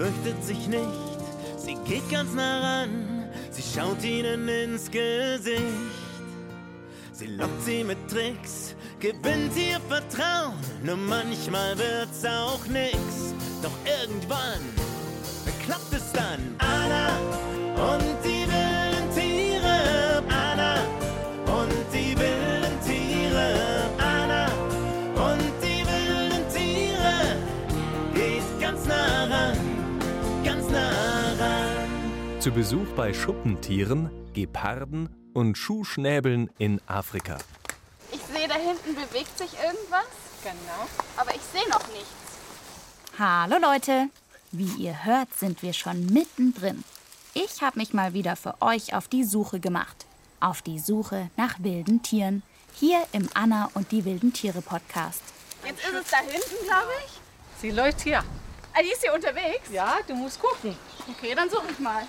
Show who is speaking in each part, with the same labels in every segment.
Speaker 1: fürchtet sich nicht, sie geht ganz nah ran, sie schaut ihnen ins Gesicht. Sie lockt sie mit Tricks, gewinnt ihr Vertrauen, nur manchmal wird's auch nix. Doch irgendwann klappt es dann. Anna und
Speaker 2: Zu Besuch bei Schuppentieren, Geparden und Schuhschnäbeln in Afrika.
Speaker 3: Ich sehe, da hinten bewegt sich irgendwas.
Speaker 4: Genau.
Speaker 3: Aber ich sehe noch nichts.
Speaker 5: Hallo Leute! Wie ihr hört, sind wir schon mittendrin. Ich habe mich mal wieder für euch auf die Suche gemacht. Auf die Suche nach wilden Tieren. Hier im Anna und die wilden Tiere Podcast.
Speaker 3: Jetzt ist es da hinten, glaube ich.
Speaker 4: Sie läuft hier.
Speaker 3: Ah, die ist hier unterwegs?
Speaker 4: Ja, du musst gucken.
Speaker 3: Okay, dann suche ich mal.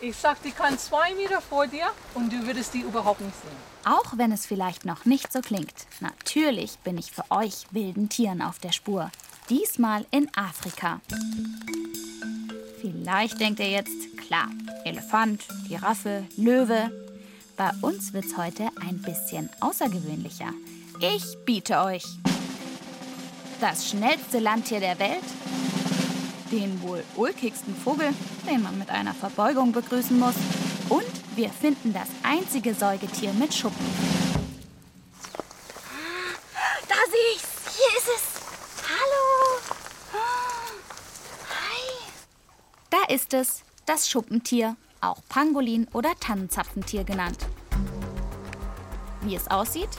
Speaker 4: Ich sag, die kann zwei Meter vor dir und du würdest die überhaupt nicht sehen.
Speaker 5: Auch wenn es vielleicht noch nicht so klingt. Natürlich bin ich für euch wilden Tieren auf der Spur. Diesmal in Afrika. Vielleicht denkt ihr jetzt, klar, Elefant, Giraffe, Löwe. Bei uns wird's heute ein bisschen außergewöhnlicher. Ich biete euch das schnellste Landtier der Welt, den wohl ulkigsten Vogel, den man mit einer Verbeugung begrüßen muss, und wir finden das einzige Säugetier mit Schuppen.
Speaker 3: Da sehe ich's. Hier ist es. Hallo. Hi.
Speaker 5: Da ist es, das Schuppentier, auch Pangolin oder Tannenzapfentier genannt. Wie es aussieht?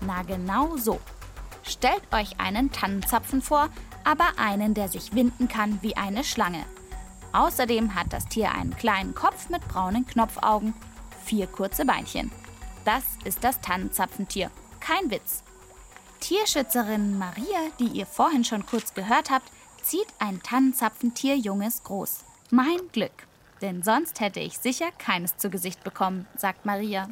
Speaker 5: Na genau so. Stellt euch einen Tannenzapfen vor, aber einen, der sich winden kann wie eine Schlange. Außerdem hat das Tier einen kleinen Kopf mit braunen Knopfaugen, vier kurze Beinchen. Das ist das Tannenzapfentier. Kein Witz. Tierschützerin Maria, die ihr vorhin schon kurz gehört habt, zieht ein Tannenzapfentier Junges groß. Mein Glück. Denn sonst hätte ich sicher keines zu Gesicht bekommen, sagt Maria.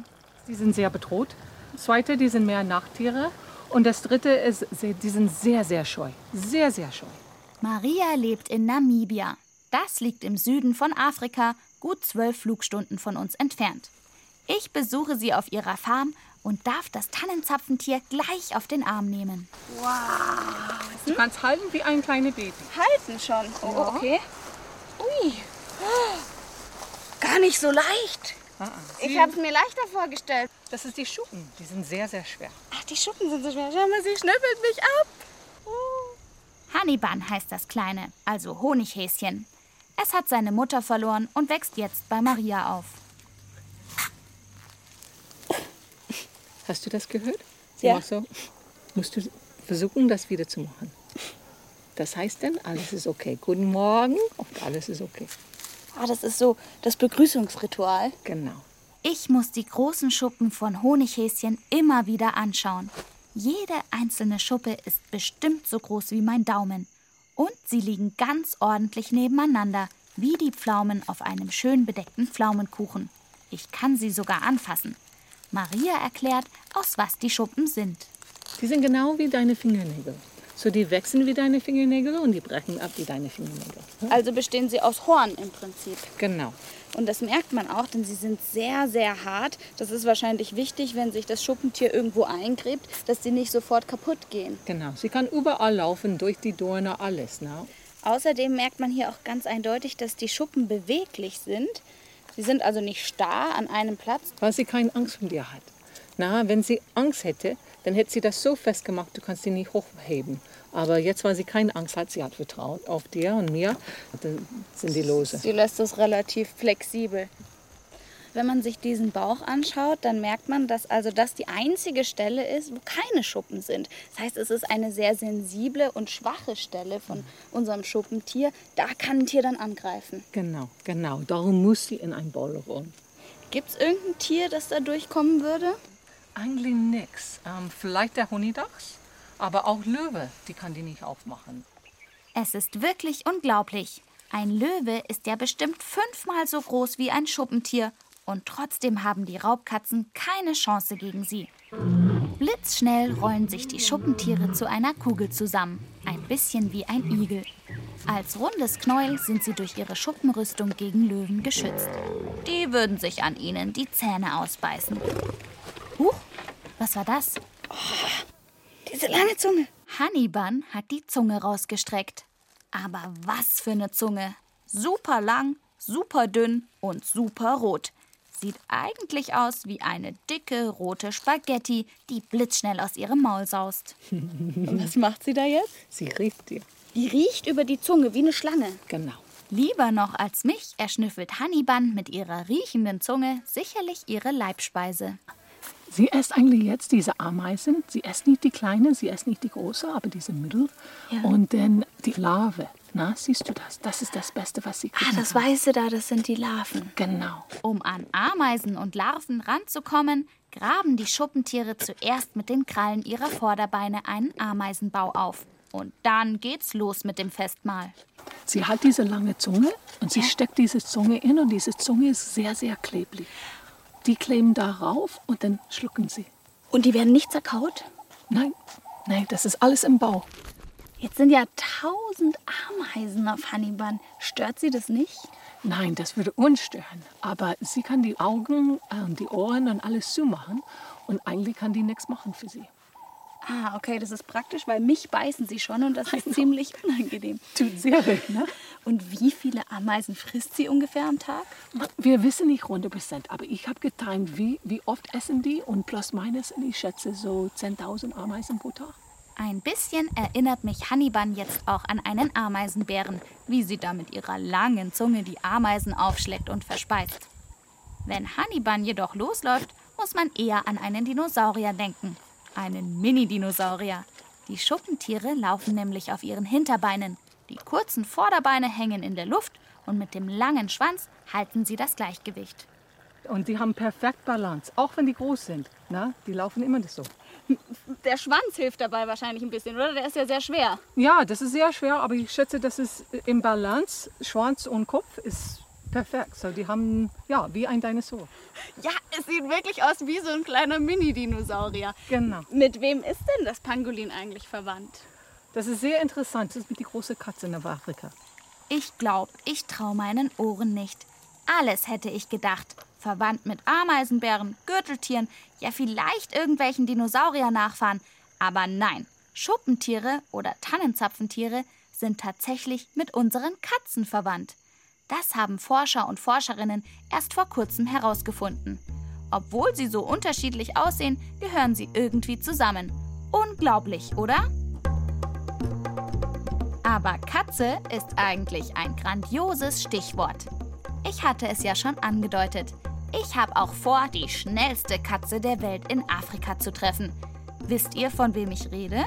Speaker 4: Die sind sehr bedroht. Zweite, die sind mehr Nachttiere. Und das dritte ist, sie- die sind sehr, sehr scheu. Sehr, sehr scheu.
Speaker 5: Maria lebt in Namibia. Das liegt im Süden von Afrika, gut zwölf Flugstunden von uns entfernt. Ich besuche sie auf ihrer Farm und darf das Tannenzapfentier gleich auf den Arm nehmen.
Speaker 4: Du kannst halten wie ein kleines Baby.
Speaker 3: Halten schon. Oh, okay. Ui. Gar nicht so leicht. Ich habe es mir leichter vorgestellt.
Speaker 4: Das ist die Schuppen. Die sind sehr, sehr schwer.
Speaker 3: Ach, die Schuppen sind so schwer. Schau mal, sie schnüffelt mich ab.
Speaker 5: Haniban heißt das Kleine, also Honighäschen. Es hat seine Mutter verloren und wächst jetzt bei Maria auf.
Speaker 4: Hast du das gehört? Sie
Speaker 3: Ja.
Speaker 4: macht so. Musst du versuchen, das wieder zu machen. Das heißt dann, alles ist okay. Guten Morgen und alles ist okay.
Speaker 3: Ah, das ist so das Begrüßungsritual.
Speaker 4: Genau.
Speaker 5: Ich muss die großen Schuppen von Honighäschen immer wieder anschauen. Jede einzelne Schuppe ist bestimmt so groß wie mein Daumen. Und sie liegen ganz ordentlich nebeneinander, wie die Pflaumen auf einem schön bedeckten Pflaumenkuchen. Ich kann sie sogar anfassen. Maria erklärt, aus was die Schuppen sind.
Speaker 4: Die sind genau wie deine Fingernägel. So, die wachsen wie deine Fingernägel und die brechen ab wie deine Fingernägel.
Speaker 3: Also bestehen sie aus Horn im Prinzip.
Speaker 4: Genau.
Speaker 3: Und das merkt man auch, denn sie sind sehr, sehr hart. Das ist wahrscheinlich wichtig, wenn sich das Schuppentier irgendwo eingräbt, dass sie nicht sofort kaputt gehen.
Speaker 4: Genau. Sie kann überall laufen, durch die Dorne, alles. Ne?
Speaker 3: Außerdem merkt man hier auch ganz eindeutig, dass die Schuppen beweglich sind. Sie sind also nicht starr an einem Platz.
Speaker 4: Weil sie keine Angst vor dir hat. Na, wenn sie Angst hätte, dann hätte sie das so festgemacht, du kannst sie nicht hochheben. Aber jetzt, weil sie keine Angst hat, sie hat vertraut auf dir und mir, dann sind die lose.
Speaker 3: Sie lässt es relativ flexibel. Wenn man sich diesen Bauch anschaut, dann merkt man, dass also das die einzige Stelle ist, wo keine Schuppen sind. Das heißt, es ist eine sehr sensible und schwache Stelle von unserem Schuppentier. Da kann ein Tier dann angreifen.
Speaker 4: Genau, genau. Darum muss sie in ein rollen.
Speaker 3: Gibt es irgendein Tier, das da durchkommen würde?
Speaker 4: Eigentlich nix. Ähm, vielleicht der Honigdachs, aber auch Löwe, die kann die nicht aufmachen.
Speaker 5: Es ist wirklich unglaublich. Ein Löwe ist ja bestimmt fünfmal so groß wie ein Schuppentier. Und trotzdem haben die Raubkatzen keine Chance gegen sie. Blitzschnell rollen sich die Schuppentiere zu einer Kugel zusammen. Ein bisschen wie ein Igel. Als rundes Knäuel sind sie durch ihre Schuppenrüstung gegen Löwen geschützt. Die würden sich an ihnen die Zähne ausbeißen. Huch, was war das?
Speaker 3: Diese lange Zunge.
Speaker 5: Hannibal hat die Zunge rausgestreckt. Aber was für eine Zunge. Super lang, super dünn und super rot. Sieht eigentlich aus wie eine dicke rote Spaghetti, die blitzschnell aus ihrem Maul saust.
Speaker 3: Was macht sie da jetzt?
Speaker 4: Sie riecht dir.
Speaker 3: Die riecht über die Zunge wie eine Schlange.
Speaker 4: Genau.
Speaker 5: Lieber noch als mich erschnüffelt Hannibal mit ihrer riechenden Zunge sicherlich ihre Leibspeise.
Speaker 6: Sie isst eigentlich jetzt diese Ameisen. Sie isst nicht die kleine, sie isst nicht die große, aber diese Mittel.
Speaker 3: Ja.
Speaker 6: Und dann die Larve. Na, siehst du das? Das ist das Beste, was sie
Speaker 3: Ah,
Speaker 6: kriegen
Speaker 3: das
Speaker 6: kann.
Speaker 3: Weiße da, das sind die Larven.
Speaker 6: Genau.
Speaker 5: Um an Ameisen und Larven ranzukommen, graben die Schuppentiere zuerst mit den Krallen ihrer Vorderbeine einen Ameisenbau auf. Und dann geht's los mit dem Festmahl.
Speaker 6: Sie hat diese lange Zunge und sie steckt diese Zunge in und diese Zunge ist sehr, sehr klebrig. Die kleben darauf und dann schlucken sie.
Speaker 3: Und die werden nicht zerkaut?
Speaker 6: Nein, nein, das ist alles im Bauch.
Speaker 3: Jetzt sind ja tausend Ameisen auf Hannibal. Stört sie das nicht?
Speaker 6: Nein, das würde uns stören. Aber sie kann die Augen, äh, die Ohren und alles zumachen und eigentlich kann die nichts machen für sie.
Speaker 3: Ah, okay, das ist praktisch, weil mich beißen sie schon und das ist ziemlich unangenehm.
Speaker 6: Tut sehr weh, ne?
Speaker 3: Und wie viele Ameisen frisst sie ungefähr am Tag?
Speaker 6: Wir wissen nicht 100 Prozent, aber ich habe getimt, wie, wie oft essen die und plus minus, ich schätze so 10.000 Ameisen pro Tag.
Speaker 5: Ein bisschen erinnert mich Hannibal jetzt auch an einen Ameisenbären, wie sie da mit ihrer langen Zunge die Ameisen aufschleckt und verspeist. Wenn Hannibal jedoch losläuft, muss man eher an einen Dinosaurier denken. Einen Mini-Dinosaurier. Die Schuppentiere laufen nämlich auf ihren Hinterbeinen. Die kurzen Vorderbeine hängen in der Luft und mit dem langen Schwanz halten sie das Gleichgewicht.
Speaker 4: Und die haben perfekt Balance, auch wenn die groß sind. Na, die laufen immer so.
Speaker 3: Der Schwanz hilft dabei wahrscheinlich ein bisschen, oder? Der ist ja sehr schwer.
Speaker 4: Ja, das ist sehr schwer, aber ich schätze, das ist im Balance. Schwanz und Kopf ist perfekt. So, die haben, ja, wie ein Dinosaur.
Speaker 3: Ja, es sieht wirklich aus wie so ein kleiner Mini-Dinosaurier.
Speaker 4: Genau.
Speaker 3: Mit wem ist denn das Pangolin eigentlich verwandt?
Speaker 4: Das ist sehr interessant. Das ist mit die große Katze in Afrika.
Speaker 5: Ich glaub, ich trau meinen Ohren nicht. Alles hätte ich gedacht. Verwandt mit Ameisenbären, Gürteltieren, ja vielleicht irgendwelchen Dinosaurier-Nachfahren. Aber nein, Schuppentiere oder Tannenzapfentiere sind tatsächlich mit unseren Katzen verwandt. Das haben Forscher und Forscherinnen erst vor kurzem herausgefunden. Obwohl sie so unterschiedlich aussehen, gehören sie irgendwie zusammen. Unglaublich, oder? Aber Katze ist eigentlich ein grandioses Stichwort. Ich hatte es ja schon angedeutet. Ich habe auch vor, die schnellste Katze der Welt in Afrika zu treffen. Wisst ihr, von wem ich rede?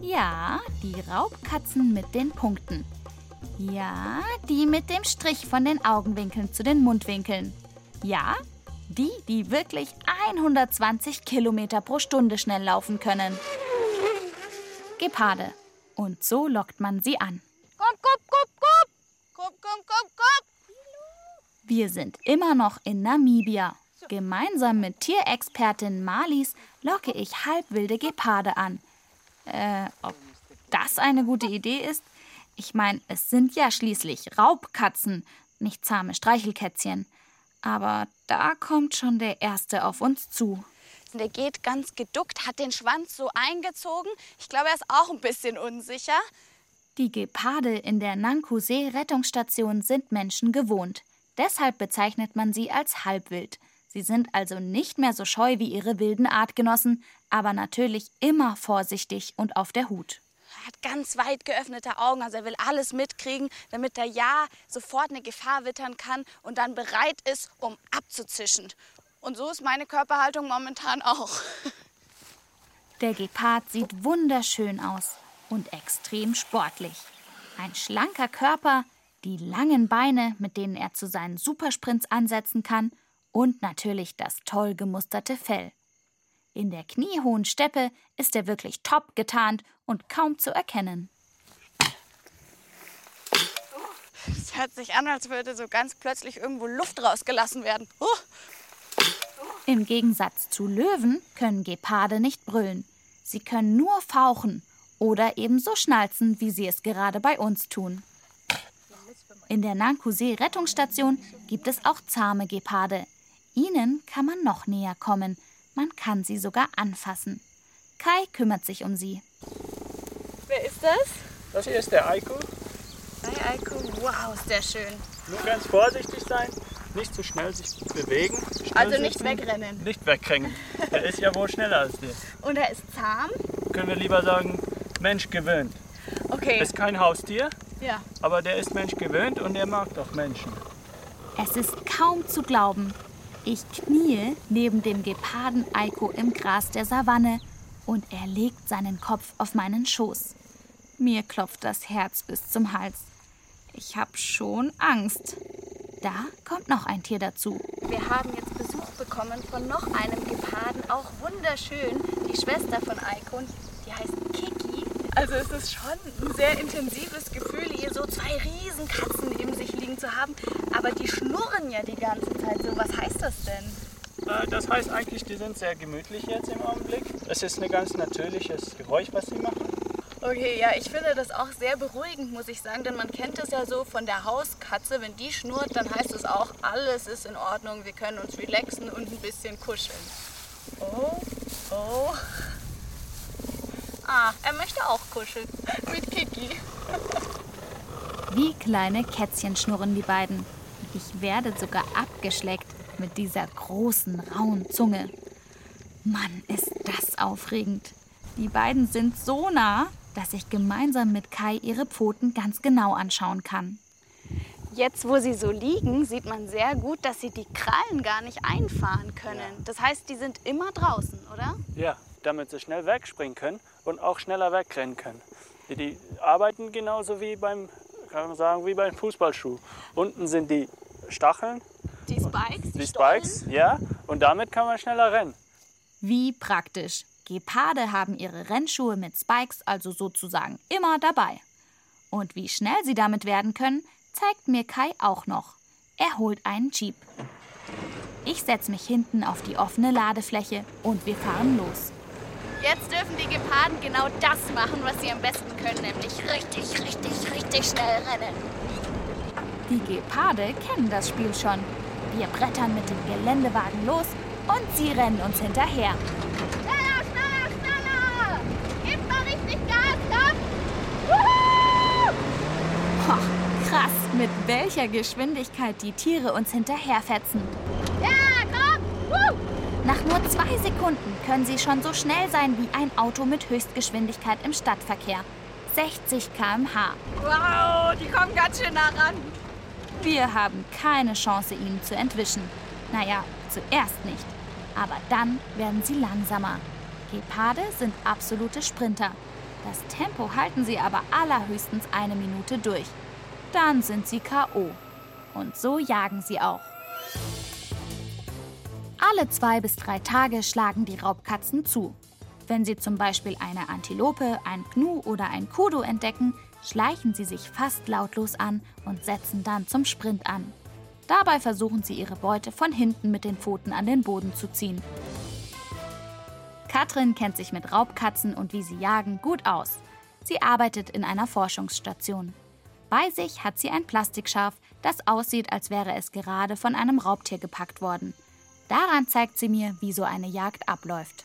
Speaker 5: Ja, die Raubkatzen mit den Punkten. Ja, die mit dem Strich von den Augenwinkeln zu den Mundwinkeln. Ja, die, die wirklich 120 Kilometer pro Stunde schnell laufen können. Geparde. Und so lockt man sie an.
Speaker 3: Komm, komm, komm, komm! Komm, komm, komm, komm!
Speaker 5: Wir sind immer noch in Namibia. Gemeinsam mit Tierexpertin Marlies locke ich halbwilde Geparde an. Äh, ob das eine gute Idee ist? Ich meine, es sind ja schließlich Raubkatzen, nicht zahme Streichelkätzchen. Aber da kommt schon der Erste auf uns zu.
Speaker 3: Der geht ganz geduckt, hat den Schwanz so eingezogen. Ich glaube, er ist auch ein bisschen unsicher.
Speaker 5: Die Geparde in der Nankuse-Rettungsstation sind Menschen gewohnt. Deshalb bezeichnet man sie als halbwild. Sie sind also nicht mehr so scheu wie ihre wilden Artgenossen, aber natürlich immer vorsichtig und auf der Hut.
Speaker 3: Er hat ganz weit geöffnete Augen, also er will alles mitkriegen, damit er ja sofort eine Gefahr wittern kann und dann bereit ist, um abzuzischen. Und so ist meine Körperhaltung momentan auch.
Speaker 5: Der Gepard sieht wunderschön aus und extrem sportlich. Ein schlanker Körper, die langen Beine, mit denen er zu seinen Supersprints ansetzen kann und natürlich das toll gemusterte Fell. In der kniehohen Steppe ist er wirklich top getarnt und kaum zu erkennen.
Speaker 3: Es hört sich an, als würde so ganz plötzlich irgendwo Luft rausgelassen werden. Huh.
Speaker 5: Im Gegensatz zu Löwen können Geparde nicht brüllen. Sie können nur fauchen oder ebenso schnalzen, wie sie es gerade bei uns tun. In der Nankuse Rettungsstation gibt es auch zahme Geparde. Ihnen kann man noch näher kommen. Man kann sie sogar anfassen. Kai kümmert sich um sie.
Speaker 3: Ist das?
Speaker 7: Das hier ist der Eiko.
Speaker 3: Hi Eiko. Wow, ist der schön.
Speaker 7: Nur ganz vorsichtig sein, nicht zu schnell sich bewegen. Schnell
Speaker 3: Also nicht
Speaker 7: sitzen,
Speaker 3: wegrennen.
Speaker 7: Nicht wegrennen. Der ist ja wohl schneller als der.
Speaker 3: Und er ist zahm?
Speaker 7: Können wir lieber sagen, Mensch gewöhnt.
Speaker 3: Okay.
Speaker 7: Ist kein Haustier,
Speaker 3: Ja.
Speaker 7: aber der ist Mensch gewöhnt und der mag doch Menschen.
Speaker 5: Es ist kaum zu glauben. Ich kniee neben dem Geparden Eiko im Gras der Savanne und er legt seinen Kopf auf meinen Schoß. Mir klopft das Herz bis zum Hals. Ich hab schon Angst. Da kommt noch ein Tier dazu.
Speaker 3: Wir haben jetzt Besuch bekommen von noch einem Geparden, auch wunderschön. Die Schwester von Eiko, und die heißt Kiki. Also es ist schon ein sehr intensives Gefühl, hier so zwei riesen Katzen neben sich liegen zu haben. Aber die schnurren ja die ganze Zeit so. Was heißt das denn?
Speaker 7: Äh, Das heißt eigentlich, die sind sehr gemütlich jetzt im Augenblick. Es ist ein ganz natürliches Geräusch, was sie machen.
Speaker 3: Okay, ja, ich finde das auch sehr beruhigend, muss ich sagen, denn man kennt es ja so von der Hauskatze, wenn die schnurrt, dann heißt es auch, alles ist in Ordnung, wir können uns relaxen und ein bisschen kuscheln. Oh, oh. Ah, er möchte auch kuscheln mit Kiki.
Speaker 5: Wie kleine Kätzchen schnurren die beiden. Ich werde sogar abgeschleckt mit dieser großen, rauen Zunge. Mann, ist das aufregend. Die beiden sind so nah, dass ich gemeinsam mit Kai ihre Pfoten ganz genau anschauen kann.
Speaker 3: Jetzt, wo sie so liegen, sieht man sehr gut, dass sie die Krallen gar nicht einfahren können. Das heißt, die sind immer draußen, oder?
Speaker 7: Ja, damit sie schnell wegspringen können und auch schneller wegrennen können. Die, die arbeiten genauso wie beim, kann man sagen, wie beim Fußballschuh. Unten sind die Stacheln,
Speaker 3: Die Spikes,
Speaker 7: die
Speaker 3: Stollen.
Speaker 7: Spikes, ja, und damit kann man schneller rennen.
Speaker 5: Wie praktisch. Geparde haben ihre Rennschuhe mit Spikes also sozusagen immer dabei. Und wie schnell sie damit werden können, zeigt mir Kai auch noch. Er holt einen Jeep. Ich setze mich hinten auf die offene Ladefläche und wir fahren los.
Speaker 3: Jetzt dürfen die Geparden genau das machen, was sie am besten können, nämlich richtig, richtig, richtig schnell rennen.
Speaker 5: Die Geparde kennen das Spiel schon. Wir brettern mit dem Geländewagen los und sie rennen uns hinterher.
Speaker 3: Schneller, schneller, schneller! Gib mal richtig Gas, komm!
Speaker 5: Hoch, krass, mit welcher Geschwindigkeit die Tiere uns hinterherfetzen.
Speaker 3: Ja, komm! Woo!
Speaker 5: Nach nur zwei Sekunden können sie schon so schnell sein wie ein Auto mit Höchstgeschwindigkeit im Stadtverkehr. 60 km/h.
Speaker 3: Wow, die kommen ganz schön nah ran.
Speaker 5: Wir haben keine Chance, ihnen zu entwischen. Naja, zuerst nicht. Aber dann werden sie langsamer. Geparde sind absolute Sprinter. Das Tempo halten sie aber allerhöchstens eine Minute durch. Dann sind sie K.O. Und so jagen sie auch. Alle zwei bis drei Tage schlagen die Raubkatzen zu. Wenn sie zum Beispiel eine Antilope, ein Gnu oder ein Kudo entdecken, schleichen sie sich fast lautlos an und setzen dann zum Sprint an. Dabei versuchen sie ihre Beute von hinten mit den Pfoten an den Boden zu ziehen. Katrin kennt sich mit Raubkatzen und wie sie jagen gut aus. Sie arbeitet in einer Forschungsstation. Bei sich hat sie ein Plastikschaf, das aussieht, als wäre es gerade von einem Raubtier gepackt worden. Daran zeigt sie mir, wie so eine Jagd abläuft.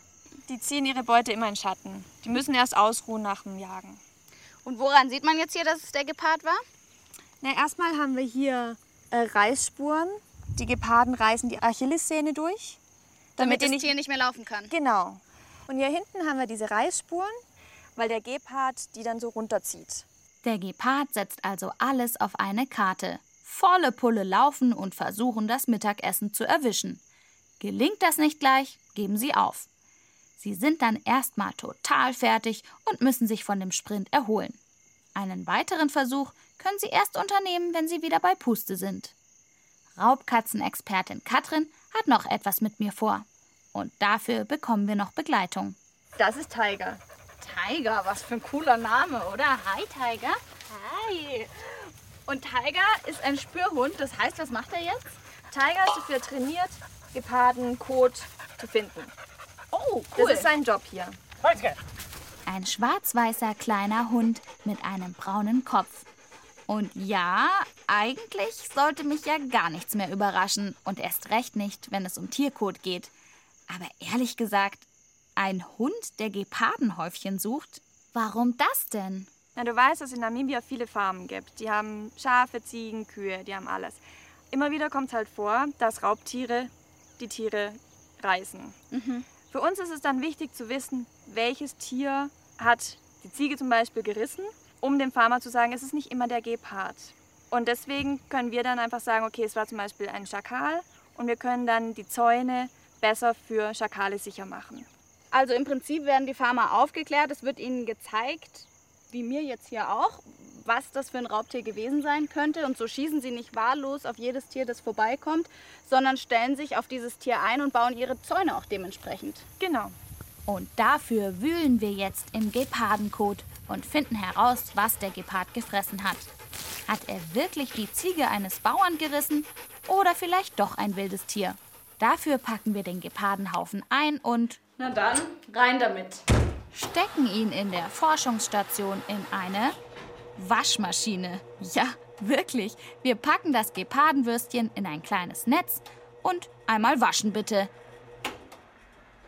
Speaker 8: Die ziehen ihre Beute immer in Schatten. Die müssen erst ausruhen nach dem Jagen.
Speaker 3: Und woran sieht man jetzt hier, dass es der Gepard war?
Speaker 8: Na, erstmal haben wir hier äh, Reißspuren. Die Geparden reißen die Achillessehne durch.
Speaker 3: Damit,
Speaker 8: die
Speaker 3: das Tier nicht mehr laufen kann.
Speaker 8: Genau. Und hier hinten haben wir diese Reißspuren, weil der Gepard die dann so runterzieht.
Speaker 5: Der Gepard setzt also alles auf eine Karte. Volle Pulle laufen und versuchen, das Mittagessen zu erwischen. Gelingt das nicht gleich, geben sie auf. Sie sind dann erstmal total fertig und müssen sich von dem Sprint erholen. Einen weiteren Versuch können sie erst unternehmen, wenn sie wieder bei Puste sind. Raubkatzenexpertin Katrin hat noch etwas mit mir vor. Und dafür bekommen wir noch Begleitung.
Speaker 3: Das ist Tiger. Tiger, was für ein cooler Name, oder? Hi, Tiger. Hi. Und Tiger ist ein Spürhund. Das heißt, was macht er jetzt?
Speaker 8: Tiger ist dafür trainiert, Geparden, Kot zu finden.
Speaker 3: Oh, cool.
Speaker 8: Das ist sein Job hier.
Speaker 5: Ein schwarz-weißer kleiner Hund mit einem braunen Kopf. Und ja, eigentlich sollte mich ja gar nichts mehr überraschen und erst recht nicht, wenn es um Tierkot geht. Aber ehrlich gesagt, ein Hund, der Gepardenhäufchen sucht? Warum das denn?
Speaker 8: Na, du weißt, dass es in Namibia viele Farmen gibt. Die haben Schafe, Ziegen, Kühe, die haben alles. Immer wieder kommt es halt vor, dass Raubtiere die Tiere reißen.
Speaker 3: Mhm.
Speaker 8: Für uns ist es dann wichtig zu wissen, welches Tier hat die Ziege zum Beispiel gerissen, um dem Farmer zu sagen, es ist nicht immer der Gepard. Und deswegen können wir dann einfach sagen, okay, es war zum Beispiel ein Schakal und wir können dann die Zäune besser für Schakale sicher machen.
Speaker 3: Also im Prinzip werden die Farmer aufgeklärt, es wird ihnen gezeigt, wie mir jetzt hier auch, was das für ein Raubtier gewesen sein könnte. Und so schießen sie nicht wahllos auf jedes Tier, das vorbeikommt, sondern stellen sich auf dieses Tier ein und bauen ihre Zäune auch dementsprechend.
Speaker 8: Genau.
Speaker 5: Und dafür wühlen wir jetzt im Gepardenkot und finden heraus, was der Gepard gefressen hat. Hat er wirklich die Ziege eines Bauern gerissen oder vielleicht doch ein wildes Tier? Dafür packen wir den Gepardenhaufen ein und
Speaker 3: Na dann, rein damit.
Speaker 5: stecken ihn in der Forschungsstation in eine Waschmaschine. Ja, wirklich. Wir packen das Gepardenwürstchen in ein kleines Netz und einmal waschen bitte.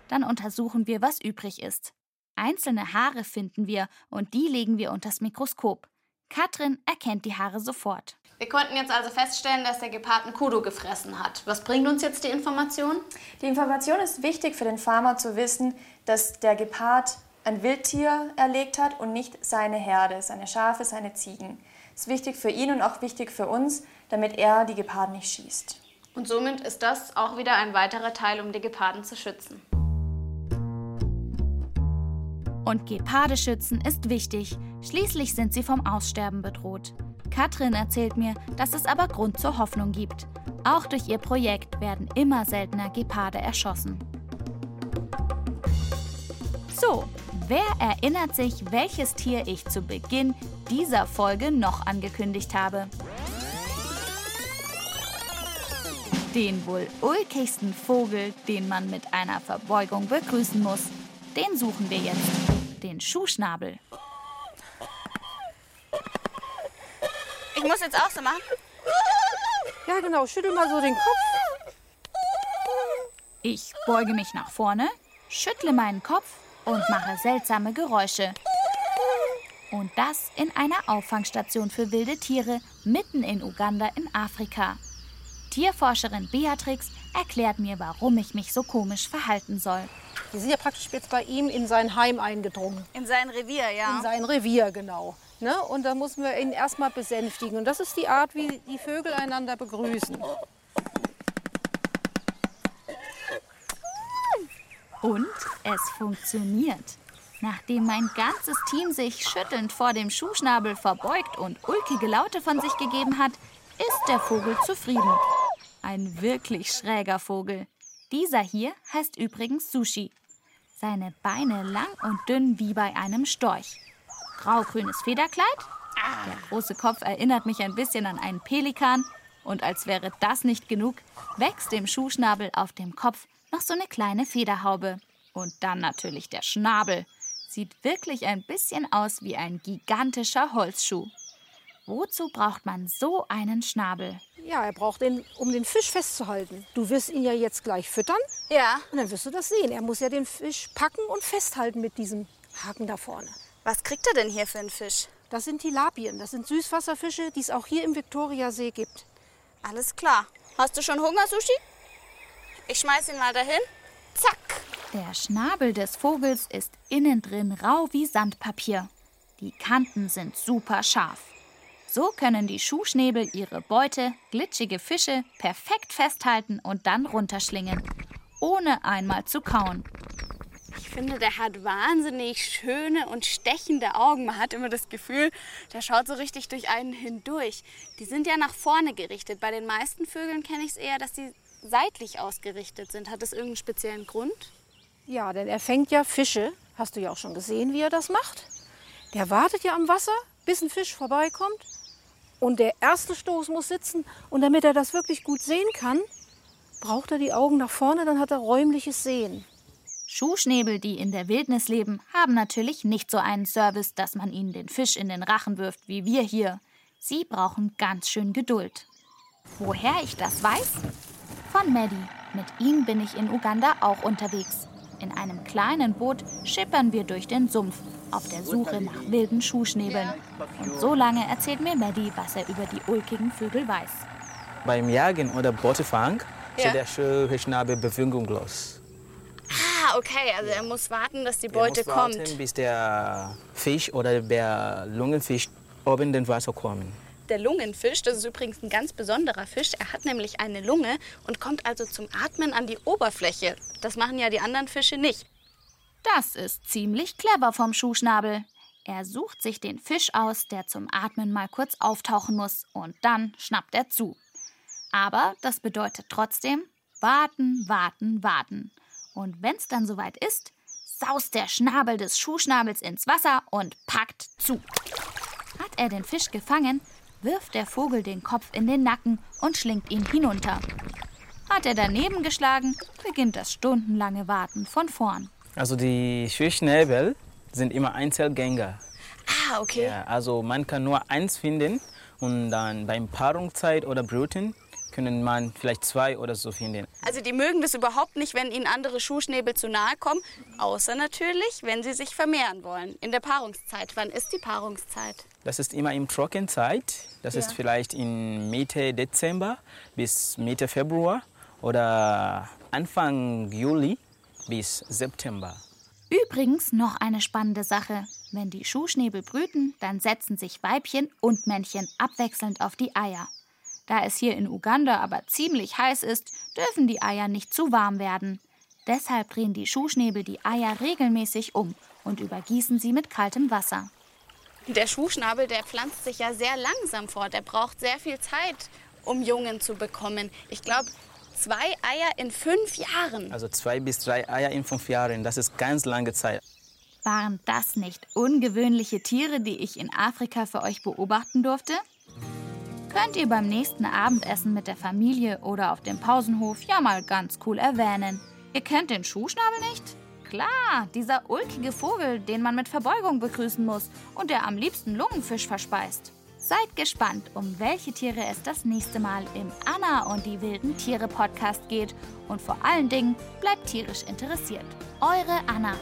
Speaker 5: Dann untersuchen wir, was übrig ist. Einzelne Haare finden wir und die legen wir unters Mikroskop. Katrin erkennt die Haare sofort.
Speaker 3: Wir konnten jetzt also feststellen, dass der Gepard einen Kudo gefressen hat. Was bringt uns jetzt die Information?
Speaker 8: Die Information ist wichtig für den Farmer zu wissen, dass der Gepard ein Wildtier erlegt hat und nicht seine Herde, seine Schafe, seine Ziegen. Das ist wichtig für ihn und auch wichtig für uns, damit er die Geparden nicht schießt.
Speaker 3: Und somit ist das auch wieder ein weiterer Teil, um die Geparden zu schützen.
Speaker 5: Und Geparde schützen ist wichtig. Schließlich sind sie vom Aussterben bedroht. Katrin erzählt mir, dass es aber Grund zur Hoffnung gibt. Auch durch ihr Projekt werden immer seltener Geparde erschossen. So, wer erinnert sich, welches Tier ich zu Beginn dieser Folge noch angekündigt habe? Den wohl ulkigsten Vogel, den man mit einer Verbeugung begrüßen muss. Den suchen wir jetzt. Den Schuhschnabel.
Speaker 3: Ich muss jetzt auch so machen.
Speaker 9: Ja, genau. Schüttel mal so den Kopf.
Speaker 5: Ich beuge mich nach vorne, schüttle meinen Kopf und mache seltsame Geräusche. Und das in einer Auffangstation für wilde Tiere mitten in Uganda in Afrika. Tierforscherin Beatrix erklärt mir, warum ich mich so komisch verhalten soll.
Speaker 9: Wir sind ja praktisch jetzt bei ihm in sein Heim eingedrungen.
Speaker 3: In sein Revier, ja.
Speaker 9: In sein Revier, genau. Ne? Und da müssen wir ihn erstmal besänftigen. Und das ist die Art, wie die Vögel einander begrüßen.
Speaker 5: Und es funktioniert. Nachdem mein ganzes Team sich schüttelnd vor dem Schuhschnabel verbeugt und ulkige Laute von sich gegeben hat, ist der Vogel zufrieden. Ein wirklich schräger Vogel. Dieser hier heißt übrigens Sushi. Seine Beine lang und dünn wie bei einem Storch. Grau-grünes Federkleid. Der große Kopf erinnert mich ein bisschen an einen Pelikan. Und als wäre das nicht genug, wächst dem Schuhschnabel auf dem Kopf noch so eine kleine Federhaube. Und dann natürlich der Schnabel. Sieht wirklich ein bisschen aus wie ein gigantischer Holzschuh. Wozu braucht man so einen Schnabel?
Speaker 9: Ja, er braucht den, um den Fisch festzuhalten. Du wirst ihn ja jetzt gleich füttern
Speaker 3: Ja.
Speaker 9: und dann wirst du das sehen. Er muss ja den Fisch packen und festhalten mit diesem Haken da vorne.
Speaker 3: Was kriegt er denn hier für einen Fisch?
Speaker 9: Das sind Tilapien. Das sind Süßwasserfische, die es auch hier im Viktoriasee gibt.
Speaker 3: Alles klar. Hast du schon Hunger, Sushi? Ich schmeiß ihn mal dahin. Zack.
Speaker 5: Der Schnabel des Vogels ist innen drin rau wie Sandpapier. Die Kanten sind super scharf. So können die Schuhschnäbel ihre Beute, glitschige Fische, perfekt festhalten und dann runterschlingen, ohne einmal zu kauen.
Speaker 3: Ich finde, der hat wahnsinnig schöne und stechende Augen. Man hat immer das Gefühl, der schaut so richtig durch einen hindurch. Die sind ja nach vorne gerichtet. Bei den meisten Vögeln kenne ich es eher, dass sie seitlich ausgerichtet sind. Hat das irgendeinen speziellen Grund?
Speaker 9: Ja, denn er fängt ja Fische. Hast du ja auch schon gesehen, wie er das macht. Der wartet ja am Wasser, bis ein Fisch vorbeikommt. Und der erste Stoß muss sitzen. Und damit er das wirklich gut sehen kann, braucht er die Augen nach vorne, dann hat er räumliches Sehen.
Speaker 5: Schuhschnäbel, die in der Wildnis leben, haben natürlich nicht so einen Service, dass man ihnen den Fisch in den Rachen wirft, wie wir hier. Sie brauchen ganz schön Geduld. Woher ich das weiß? Von Maddie. Mit ihm bin ich in Uganda auch unterwegs. In einem kleinen Boot schippern wir durch den Sumpf auf der Suche nach wilden Schuhschnäbeln. Und so lange erzählt mir Maddie, was er über die ulkigen Vögel weiß.
Speaker 10: Beim Jagen oder Bootefang
Speaker 3: Ja.
Speaker 10: ja. der Schuhschnabel bewegungslos.
Speaker 3: Ah, okay, also er muss warten, dass die
Speaker 10: Er
Speaker 3: Beute
Speaker 10: muss warten,
Speaker 3: kommt.
Speaker 10: bis der Fisch oder der Lungenfisch oben in den Wasser kommen.
Speaker 3: Der Lungenfisch, das ist übrigens ein ganz besonderer Fisch. Er hat nämlich eine Lunge und kommt also zum Atmen an die Oberfläche. Das machen ja die anderen Fische nicht.
Speaker 5: Das ist ziemlich clever vom Schuhschnabel. Er sucht sich den Fisch aus, der zum Atmen mal kurz auftauchen muss, und dann schnappt er zu. Aber das bedeutet trotzdem warten, warten, warten. Und wenn's dann soweit ist, saust der Schnabel des Schuhschnabels ins Wasser und packt zu. Hat er den Fisch gefangen, wirft der Vogel den Kopf in den Nacken und schlingt ihn hinunter. Hat er daneben geschlagen, beginnt das stundenlange Warten von vorn.
Speaker 10: Also die Schuhschnäbel sind immer Einzelgänger.
Speaker 3: Ah, okay.
Speaker 10: Ja, also man kann nur eins finden und dann beim Paarungszeit oder Brüten können man vielleicht zwei oder so finden.
Speaker 3: Also die mögen das überhaupt nicht, wenn ihnen andere Schuhschnäbel zu nahe kommen. Außer natürlich, wenn sie sich vermehren wollen. In der Paarungszeit. Wann ist die Paarungszeit?
Speaker 10: Das ist immer in Trockenzeit. Das ist vielleicht in Mitte Dezember bis Mitte Februar oder Anfang Juli bis September.
Speaker 5: Übrigens noch eine spannende Sache. Wenn die Schuhschnäbel brüten, dann setzen sich Weibchen und Männchen abwechselnd auf die Eier. Da es hier in Uganda aber ziemlich heiß ist, dürfen die Eier nicht zu warm werden. Deshalb drehen die Schuhschnäbel die Eier regelmäßig um und übergießen sie mit kaltem Wasser.
Speaker 3: Der Schuhschnabel, der pflanzt sich ja sehr langsam fort. Er braucht sehr viel Zeit, um Jungen zu bekommen. Ich glaube, zwei Eier in fünf Jahren.
Speaker 10: Also zwei bis drei Eier in fünf Jahren, das ist ganz lange Zeit.
Speaker 5: Waren das nicht ungewöhnliche Tiere, die ich in Afrika für euch beobachten durfte? Könnt ihr beim nächsten Abendessen mit der Familie oder auf dem Pausenhof ja mal ganz cool erwähnen. Ihr kennt den Schuhschnabel nicht? Klar, dieser ulkige Vogel, den man mit Verbeugung begrüßen muss und der am liebsten Lungenfisch verspeist. Seid gespannt, um welche Tiere es das nächste Mal im Anna und die wilden Tiere Podcast geht und vor allen Dingen bleibt tierisch interessiert. Eure Anna.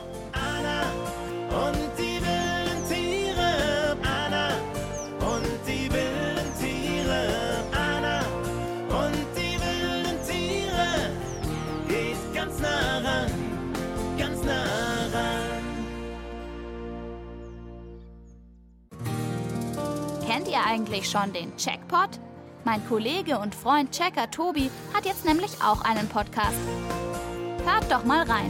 Speaker 5: Eigentlich schon den Checkpot? Mein Kollege und Freund Checker Tobi hat jetzt nämlich auch einen Podcast. Hört doch mal rein.